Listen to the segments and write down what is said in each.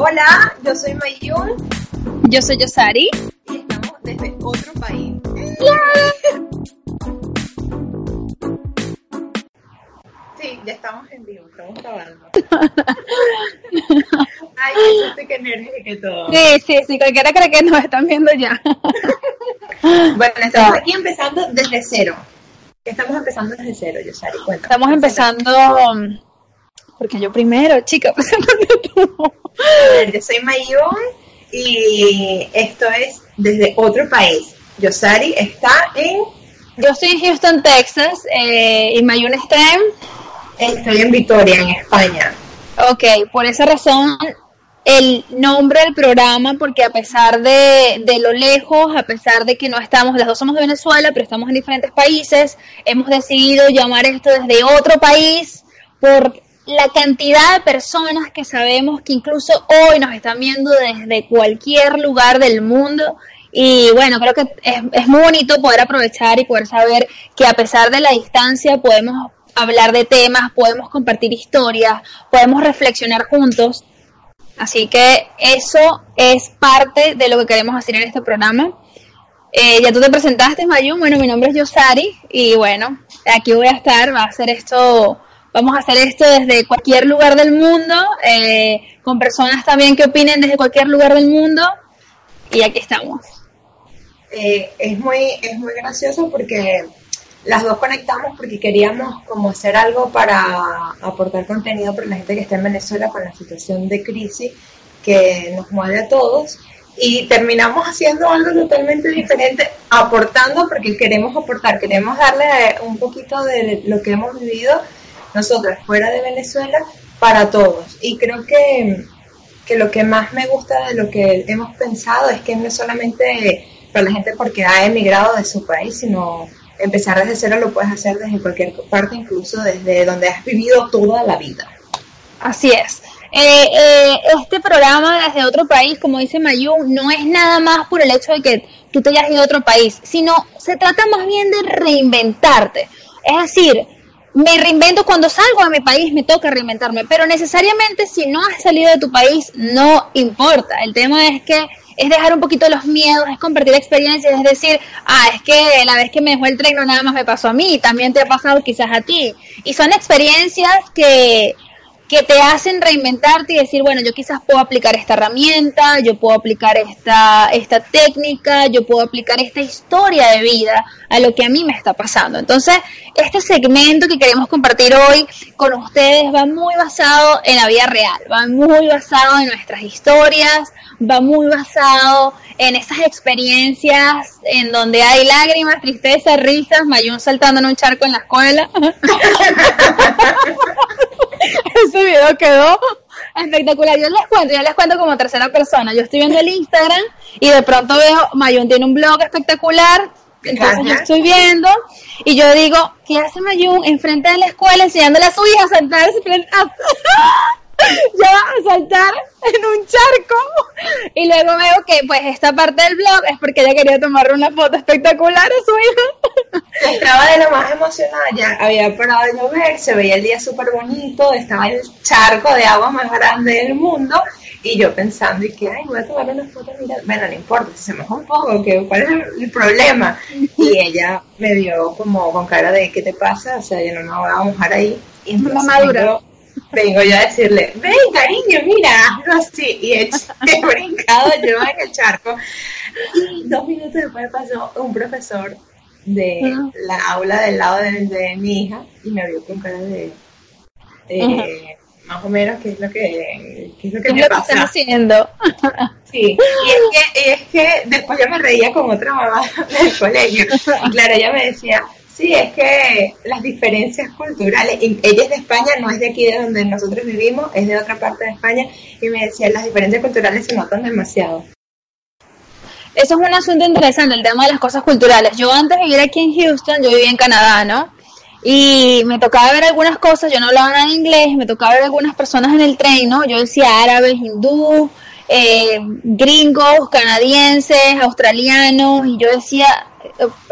Hola, yo soy Mayun Yo soy Yosari. y estamos desde otro país. Sí, ya estamos en vivo, estamos grabando. Ay, estoy que nerviosa que todo. Sí, sí, sí, cualquiera cree que nos están viendo ya. Bueno, estamos aquí empezando desde cero. Estamos empezando desde cero, Yosari, cuéntame. Estamos empezando, porque yo primero, chica, yo soy Mayun y esto es desde otro país. Yosari está en... Yo estoy en Houston, Texas, eh, y Mayun está en... Estoy en Vitoria, en España. Ok, por esa razón el nombre del programa, porque a pesar de, de lo lejos, a pesar de que no estamos, las dos somos de Venezuela, pero estamos en diferentes países, hemos decidido llamar esto desde otro país por la cantidad de personas que sabemos que incluso hoy nos están viendo desde cualquier lugar del mundo. Y bueno, creo que es, es muy bonito poder aprovechar y poder saber que a pesar de la distancia podemos hablar de temas, podemos compartir historias, podemos reflexionar juntos. Así que eso es parte de lo que queremos hacer en este programa. Eh, ya tú te presentaste, Mayun. Bueno, mi nombre es Yosari y bueno, aquí voy a estar. Va a hacer esto, vamos a hacer esto desde cualquier lugar del mundo, eh, con personas también que opinen desde cualquier lugar del mundo. Y aquí estamos. Eh, es muy es muy gracioso porque las dos conectamos porque queríamos como hacer algo para aportar contenido para la gente que está en Venezuela con la situación de crisis que nos mueve a todos y terminamos haciendo algo totalmente diferente aportando porque queremos aportar queremos darle un poquito de lo que hemos vivido nosotros fuera de Venezuela para todos y creo que que lo que más me gusta de lo que hemos pensado es que no solamente para la gente porque ha emigrado de su país, sino empezar desde cero lo puedes hacer desde cualquier parte, incluso desde donde has vivido toda la vida. Así es. Eh, eh, este programa desde otro país, como dice Mayun, no es nada más por el hecho de que tú te hayas ido a otro país, sino se trata más bien de reinventarte. Es decir, me reinvento cuando salgo de mi país, me toca reinventarme, pero necesariamente si no has salido de tu país, no importa. El tema es que es dejar un poquito los miedos, es compartir experiencias, es decir, ah, es que la vez que me dejó el tren no nada más me pasó a mí, también te ha pasado quizás a ti. Y son experiencias que, que te hacen reinventarte y decir, bueno, yo quizás puedo aplicar esta herramienta, yo puedo aplicar esta, esta técnica, yo puedo aplicar esta historia de vida a lo que a mí me está pasando. Entonces, este segmento que queremos compartir hoy con ustedes va muy basado en la vida real, va muy basado en nuestras historias, va muy basado en esas experiencias en donde hay lágrimas, tristeza, risas, Mayun saltando en un charco en la escuela. Ese video quedó espectacular. Yo les cuento, yo les cuento como tercera persona. Yo estoy viendo el Instagram y de pronto veo, Mayun tiene un blog espectacular. Entonces yo estoy viendo y yo digo, ¿qué hace Mayun enfrente de la escuela enseñándole a su hija a saltarse frente a... ya va a saltar en un charco y luego veo que pues esta parte del blog es porque ella quería tomarle una foto espectacular a su hija Estaba de lo más emocionada, ya había parado de llover, se veía el día súper bonito, estaba el charco de agua más grande del mundo y yo pensando y que, ay, voy a tomar una foto, mira, bueno, no importa, si se moja un poco, que, ¿cuál es el, problema? Y ella me vio como con cara de, ¿qué te pasa? O sea, yo no me voy a mojar ahí. Y entonces madura. Vengo- yo a decirle, ven cariño, mira, hazlo así. Y he, he brincado yo en el charco. Y dos minutos después pasó un profesor de la aula del lado de, de mi hija y me vio con cara de, de más o menos qué es lo que, qué es lo que ¿Qué me lo que haciendo? Sí, y es que, y es que después yo me reía con otra mamá del colegio. Y claro, ella me decía, Sí, es que las diferencias culturales, ella es de España, no es de aquí de donde nosotros vivimos, es de otra parte de España, y me decía, las diferencias culturales se notan demasiado. Eso es un asunto interesante, el tema de las cosas culturales. Yo antes de vivir aquí en Houston, yo vivía en Canadá, ¿no? Y me tocaba ver algunas cosas, yo no hablaba nada de inglés, me tocaba ver algunas personas en el tren, ¿no? Yo decía árabes, hindú, eh, gringos, canadienses, australianos, y yo decía,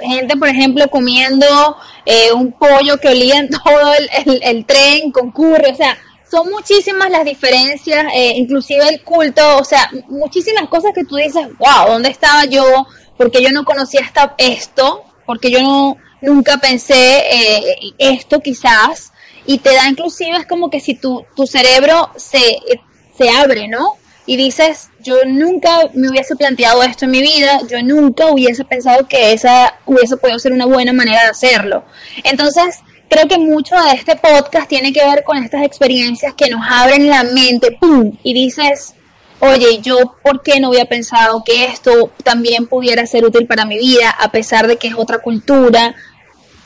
gente, por ejemplo, comiendo eh, un pollo que olía en todo el, el, tren con curry, o sea, son muchísimas las diferencias, eh, inclusive el culto, o sea, muchísimas cosas que tú dices, wow, ¿dónde estaba yo? Porque yo no conocía esta, esto, porque yo no, nunca pensé eh, esto quizás, y te da inclusive es como que si tu, tu cerebro se, se abre, ¿no? Y dices, yo nunca me hubiese planteado esto en mi vida, yo nunca hubiese pensado que esa hubiese podido ser una buena manera de hacerlo. Entonces, creo que mucho de este podcast tiene que ver con estas experiencias que nos abren la mente, ¡pum! Y dices, oye, yo por qué no había pensado que esto también pudiera ser útil para mi vida, a pesar de que es otra cultura.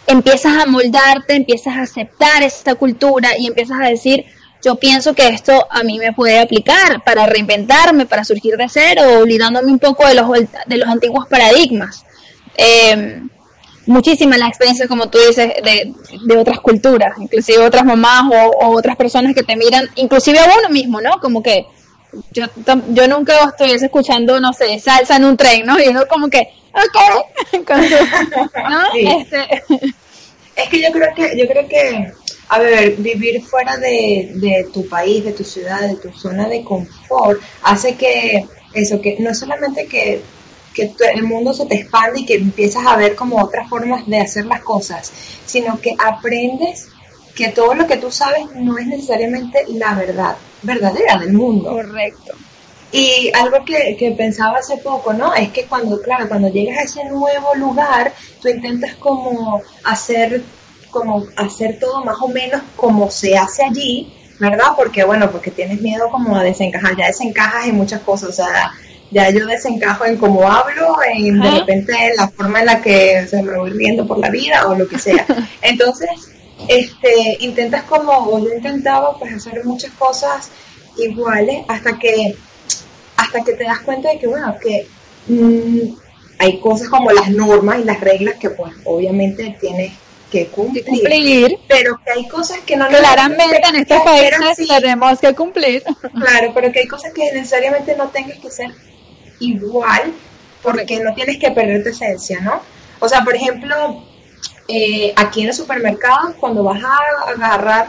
Empiezas a moldarte, empiezas a aceptar esta cultura y empiezas a decir, yo pienso que esto a mí me puede aplicar para reinventarme, para surgir de cero, olvidándome un poco de los, de los antiguos paradigmas. Eh, muchísimas las experiencias, como tú dices, de, de otras culturas, inclusive otras mamás o, otras personas que te miran, inclusive a uno mismo, ¿no? Como que yo, yo nunca estoy escuchando, no sé, salsa en un tren, ¿no? Y uno como que, ok, ¿no? Este... Es que yo creo que, yo creo que, a ver, vivir fuera de, de tu país, de tu ciudad, de tu zona de confort, hace que eso, que no solamente que que el mundo se te expande y que empiezas a ver como otras formas de hacer las cosas, sino que aprendes que todo lo que tú sabes no es necesariamente la verdad verdadera del mundo. Correcto. Y algo que, que, pensaba hace poco, ¿no? Es que cuando, claro, cuando llegas a ese nuevo lugar, tú intentas como hacer, como hacer todo más o menos como se hace allí, ¿verdad? Porque, bueno, porque tienes miedo como a desencajar, ya desencajas en muchas cosas, o sea, ya yo desencajo en cómo hablo, en de repente en la forma en la que se me voy riendo por la vida o lo que sea. Entonces, este, intentas como, o yo intentaba pues hacer muchas cosas iguales hasta que, hasta que te das cuenta de que, bueno, que mm, hay cosas como las normas y las reglas que pues obviamente tienes que cumplir, pero que hay cosas que no claramente en este país tenemos que cumplir. Claro pero que hay cosas que necesariamente no tengas que ser igual porque no tienes que perder tu esencia, ¿no? O sea, por ejemplo, eh, aquí en los supermercados, cuando vas a agarrar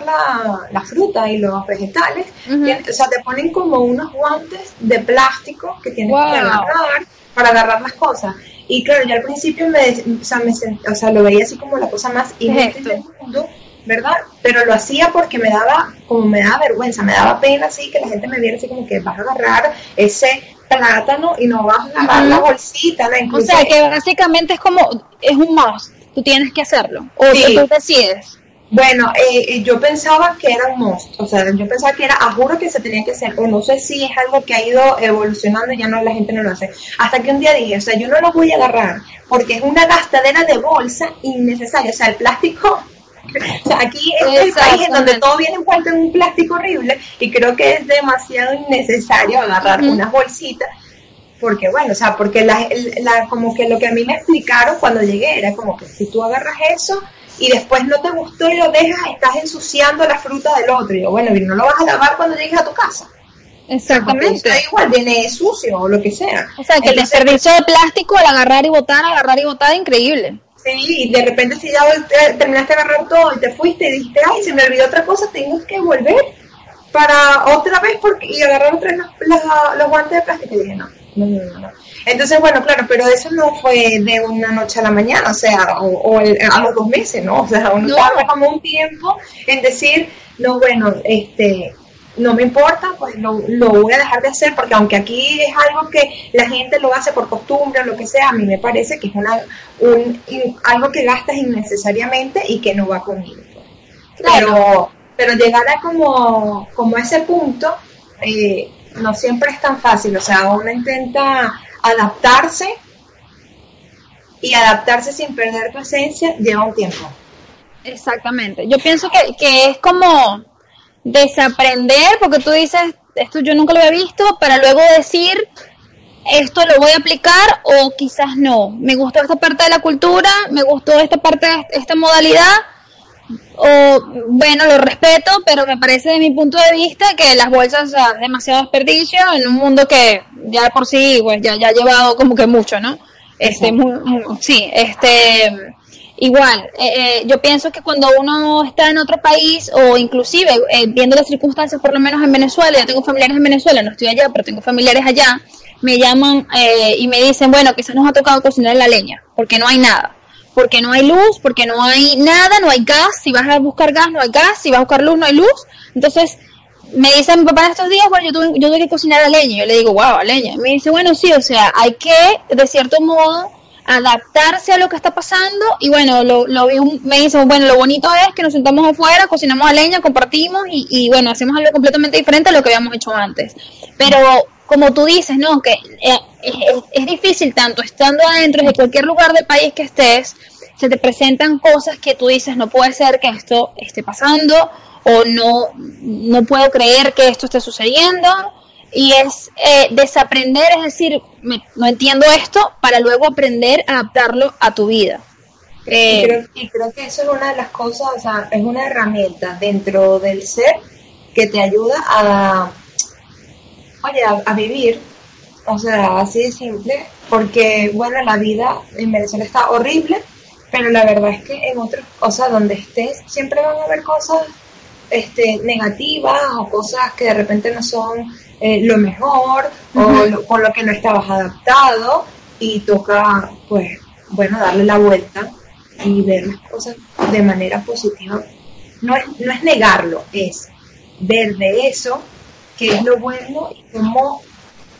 la, fruta y los vegetales, o sea, te ponen como unos guantes de plástico que tienes que agarrar para agarrar las cosas. Y claro, yo al principio me, o sea, me, o sea, lo veía así como la cosa más inútil del mundo, ¿verdad? Pero lo hacía porque me daba, como me daba vergüenza, me daba pena así que la gente me viera así como que vas a agarrar ese plátano y no vas a agarrar la bolsita. o sea, que básicamente es como, es un must, tú tienes que hacerlo, o tú decides. Bueno, eh, eh, yo pensaba que era un must, o sea, yo pensaba que era, a juro que se tenía que hacer, o no sé si es algo que ha ido evolucionando y ya no la gente no lo hace. Hasta que un día dije, o sea, yo no lo voy a agarrar porque es una gastadera de bolsa innecesaria, o sea, el plástico o sea, aquí es el país en donde todo viene envuelto en un plástico horrible y creo que es demasiado innecesario agarrar unas bolsitas porque bueno, o sea, porque la, la, como que lo que a mí me explicaron cuando llegué era como que si tú agarras eso y después no te gustó y lo dejas, estás ensuciando la fruta del otro. Y yo, bueno, y no lo vas a lavar cuando llegues a tu casa. Exactamente. igual, viene sucio o lo que sea. O sea, que el desperdicio de plástico al agarrar y botar, agarrar y botar, increíble. Sí, y de repente si ya terminaste de agarrar todo y te fuiste y dijiste, ay, se me olvidó otra cosa, tengo que volver para otra vez porque, y agarrar otra vez los, los, guantes de plástico. Y dije, no. Entonces, bueno, claro, pero eso no fue de una noche a la mañana, o sea, o, a los dos meses, ¿no? O sea, uno no. como un tiempo en decir, no, bueno, este, no me importa, pues lo, voy a dejar de hacer porque aunque aquí es algo que la gente lo hace por costumbre o lo que sea, a mí me parece que es una, un, algo que gastas innecesariamente y que no va conmigo. Pues. Pero, pero llegar a como, como ese punto eh, no siempre es tan fácil, o sea, uno intenta adaptarse y adaptarse sin perder tu esencia lleva un tiempo. Exactamente. Yo pienso que, que es como desaprender, porque tú dices, esto yo nunca lo había visto, para luego decir, esto lo voy a aplicar o quizás no. Me gustó esta parte de la cultura, me gustó esta parte esta modalidad, o bueno, lo respeto, pero me parece de mi punto de vista que las bolsas es demasiado desperdicio en un mundo que ya por sí pues ya, ya ha llevado como que mucho, ¿no? Este, sí, este igual, eh, eh, yo pienso que cuando uno está en otro país o inclusive eh, viendo las circunstancias, por lo menos en Venezuela, yo tengo familiares en Venezuela, no estoy allá, pero tengo familiares allá, me llaman y me dicen, bueno, quizás nos ha tocado cocinar la leña, porque no hay nada, porque no hay luz, porque no hay nada, no hay gas, si vas a buscar gas no hay gas, si vas a buscar luz no hay luz, entonces me dice mi papá estos días, bueno, yo tuve, yo tuve que cocinar a leña, yo le digo, wow, a leña, me dice, bueno, sí, o sea, hay que, de cierto modo, adaptarse a lo que está pasando y bueno, lo, lo me dice, bueno, lo bonito es que nos sentamos afuera, cocinamos a leña, compartimos y, y bueno, hacemos algo completamente diferente a lo que habíamos hecho antes. Pero como tú dices, ¿no? Que eh, es, es, difícil tanto estando adentro de cualquier lugar del país que estés, se te presentan cosas que tú dices, no puede ser que esto esté pasando o no, no puedo creer que esto esté sucediendo y es eh, desaprender, es decir, no entiendo esto, para luego aprender a adaptarlo a tu vida. Eh, y, creo, que eso es una de las cosas, o sea, es una herramienta dentro del ser que te ayuda a, oye, a, vivir, o sea, así de simple, porque, bueno, la vida en Venezuela está horrible, pero la verdad es que en otros, o sea, donde estés, siempre van a haber cosas este, negativas o cosas que de repente no son eh, lo mejor o con lo que no estabas adaptado y toca, pues, bueno, darle la vuelta y ver las cosas de manera positiva. No es, no es negarlo, es ver de eso qué es lo bueno y cómo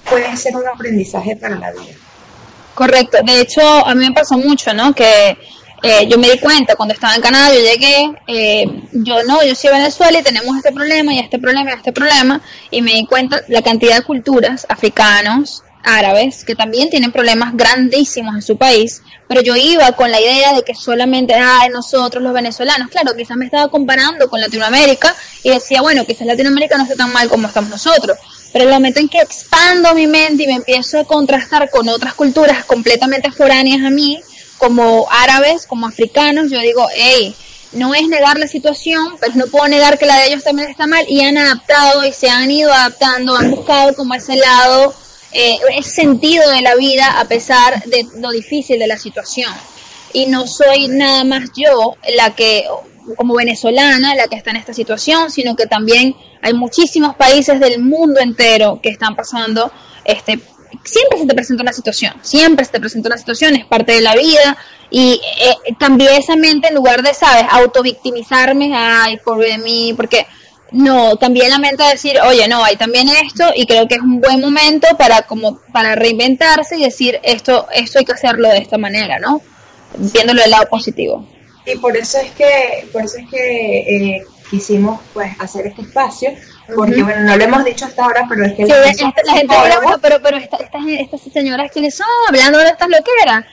puede ser un aprendizaje para la vida. Correcto, de hecho a mí me pasó mucho, ¿no? Que eh, yo me di cuenta cuando estaba en Canadá, yo llegué, eh, yo no, yo soy Venezuela y tenemos este problema y este problema y este problema, y me di cuenta la cantidad de culturas africanos, árabes, que también tienen problemas grandísimos en su país, pero yo iba con la idea de que solamente, ay, nosotros los venezolanos, claro, quizás me estaba comparando con Latinoamérica y decía, bueno, quizás Latinoamérica no está tan mal como estamos nosotros, pero el momento en que expando mi mente y me empiezo a contrastar con otras culturas completamente foráneas a mí, como árabes, como africanos, yo digo, hey, no es negar la situación, pero no puedo negar que la de ellos también está mal y han adaptado y se han ido adaptando, han buscado como ese lado, eh, sentido de la vida a pesar de lo difícil de la situación. Y no soy nada más yo la que, como venezolana, la que está en esta situación, sino que también hay muchísimos países del mundo entero que están pasando este siempre se te presenta una situación, siempre se te presenta una situación, es parte de la vida y eh, cambié esa mente en lugar de, ¿sabes?, autovictimizarme, ay, pobre de mí, porque no, cambié la mente a decir, oye, no, hay también esto y creo que es un buen momento para como para reinventarse y decir, esto esto hay que hacerlo de esta manera, ¿no? Viéndolo del lado positivo. Y por eso es que por eso es que eh, quisimos pues hacer este espacio porque bueno, no lo hemos dicho hasta ahora, pero es que la, gente dirá, pero, pero estas, estas señoras que son hablando de estas loqueras.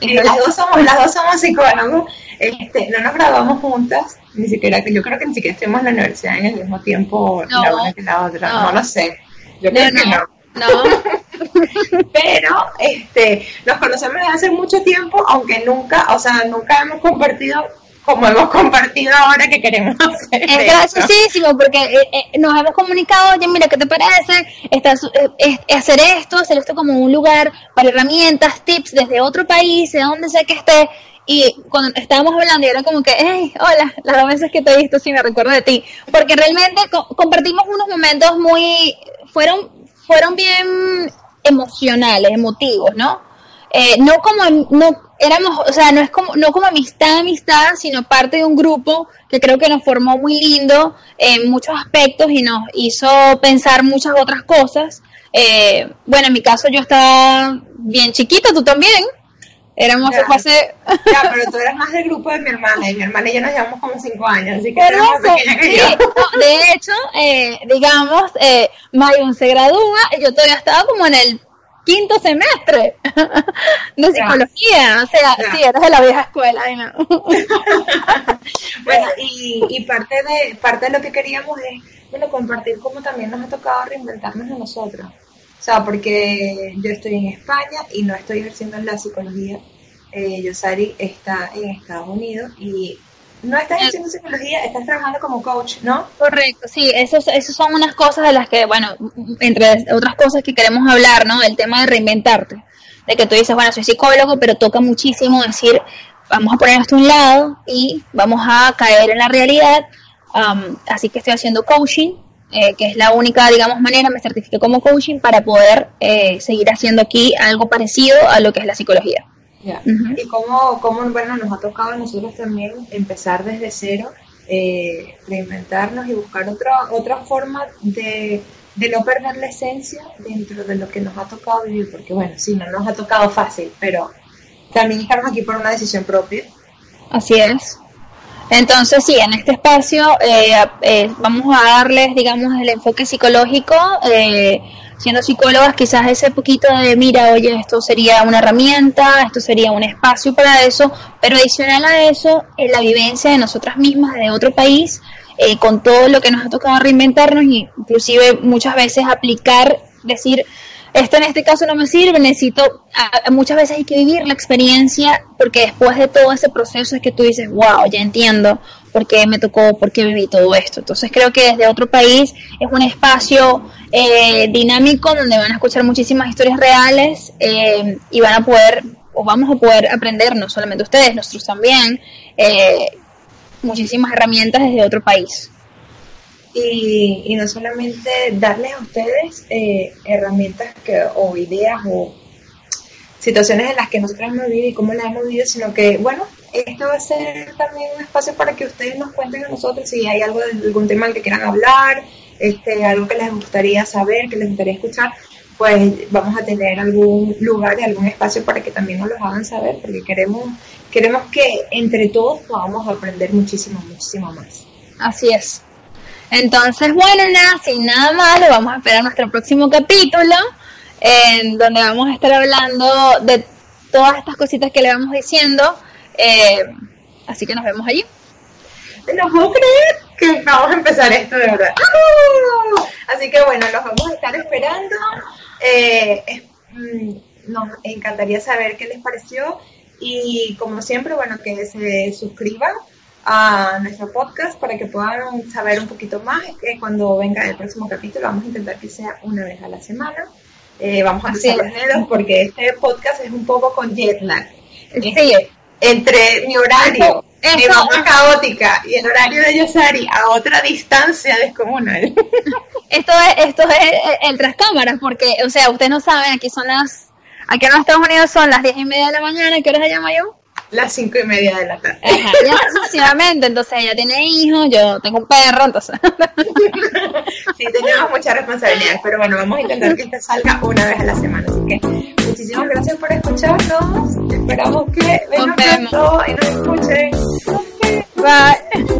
Las dos somos, las dos somos psicólogos, este, no nos graduamos juntas, ni siquiera que yo creo que ni siquiera estuvimos en la universidad en el mismo tiempo la una que la otra, no, lo sé. Yo creo que no. No. Pero este, nos conocemos desde hace mucho tiempo, aunque nunca, o sea, nunca hemos compartido como hemos compartido ahora que queremos hacer. Es graciosísimo porque eh, eh, nos hemos comunicado, oye, mira, ¿qué te parece? Estás, eh, hacer esto, hacer esto como un lugar para herramientas, tips desde otro país, de donde sea que esté. Y cuando estábamos hablando, era como que, hey, hola, las dos veces que te he visto, sí me recuerdo de ti. Porque realmente compartimos unos momentos muy, fueron, fueron bien emocionales, emotivos, ¿no? Eh, no como, no, éramos, o sea, no es como, no como amistad, amistad, sino parte de un grupo que creo que nos formó muy lindo en muchos aspectos y nos hizo pensar muchas otras cosas. Eh, bueno, en mi caso yo estaba bien chiquita, tú también. Éramos ya, hace... ya, pero tú eras más del grupo de mi hermana y mi hermana y yo nos llevamos como cinco años, así que eres más pequeña que yo. de hecho, eh, digamos, eh, Mayun se gradúa y yo todavía estaba como en el quinto semestre de psicología. O sea, Ya. sí, eres de la vieja escuela. ay, no. Bueno, y, y parte de parte de lo que queríamos es, bueno, compartir cómo también nos ha tocado reinventarnos a nosotros. O sea, porque yo estoy en España y no estoy ejerciendo la psicología. Eh, Yosari está en Estados Unidos y no estás ejerciendo psicología, estás trabajando como coach, ¿no? Correcto, sí, esos son unas cosas de las que, bueno, entre otras cosas que queremos hablar, ¿no? El tema de reinventarte. De que tú dices, bueno, soy psicólogo, pero toca muchísimo decir, vamos a poner esto a un lado y vamos a caer en la realidad. Um, así que estoy haciendo coaching, eh, que es la única, digamos, manera, me certifiqué como coaching para poder eh, seguir haciendo aquí algo parecido a lo que es la psicología. Ya. Ujú. Y cómo, cómo, bueno, nos ha tocado a nosotros también empezar desde cero, eh, reinventarnos y buscar otra, otra forma de, de no perder la esencia dentro de lo que nos ha tocado vivir, porque bueno, sí, no nos ha tocado fácil, pero también estamos aquí por una decisión propia. Así es. Entonces, sí, en este espacio eh, eh, vamos a darles, digamos, el enfoque psicológico, eh, siendo psicólogas, quizás ese poquito de, mira, oye, esto sería una herramienta, esto sería un espacio para eso, pero adicional a eso, es la vivencia de nosotras mismas de otro país, eh, con todo lo que nos ha tocado reinventarnos y inclusive muchas veces aplicar, decir, esto en este caso no me sirve, necesito, a- muchas veces hay que vivir la experiencia porque después de todo ese proceso es que tú dices, wow, ya entiendo por qué me tocó, por qué viví todo esto. Entonces creo que desde otro país es un espacio eh, dinámico donde van a escuchar muchísimas historias reales eh, y van a poder, o vamos a poder aprender, no solamente ustedes, nosotros también, eh, muchísimas herramientas desde otro país. Y, y no solamente darles a ustedes eh, herramientas que, o ideas o situaciones en las que nosotros hemos vivido y cómo las hemos vivido, sino que, bueno, esto va a ser también un espacio para que ustedes nos cuenten a nosotros si hay algo de algún tema del que quieran hablar, este, algo que les gustaría saber, que les gustaría escuchar, pues vamos a tener algún lugar y algún espacio para que también nos los hagan saber, porque queremos, queremos que entre todos podamos aprender muchísimo, muchísimo más. Así es. Entonces, bueno, nada, sin nada más, lo vamos a esperar nuestro próximo capítulo, en donde vamos a estar hablando de todas estas cositas que le vamos diciendo. Eh, así que nos vemos allí. No puedo creer que vamos a empezar esto de verdad. ¡Ah! Así que bueno, los vamos a estar esperando. Eh, es- mm, nos encantaría saber qué les pareció y como siempre, bueno, que se suscriban a nuestro podcast para que puedan saber un poquito más. Eh, cuando venga el próximo capítulo vamos a intentar que sea una vez a la semana. Eh, vamos a dedos porque este podcast es un poco con jet lag. Sí. Este, entre mi horario, Eso- mi mamá caótica y el horario de Yosari a otra distancia descomunal. Esto es, esto es el, el tras cámaras, porque, o sea, ustedes no saben, aquí son las, aquí en los Estados Unidos son las diez y media de la mañana, ¿qué hora se llama yo? Las cinco y media de la tarde. Ajá, ya sucesivamente, entonces ella tiene hijos, yo tengo un perro, entonces. Sí, tenemos muchas responsabilidades, pero bueno, vamos a intentar que este salga una vez a la semana. Así que muchísimas gracias por escucharnos. Esperamos que vengan pronto y nos escuchen. Bye.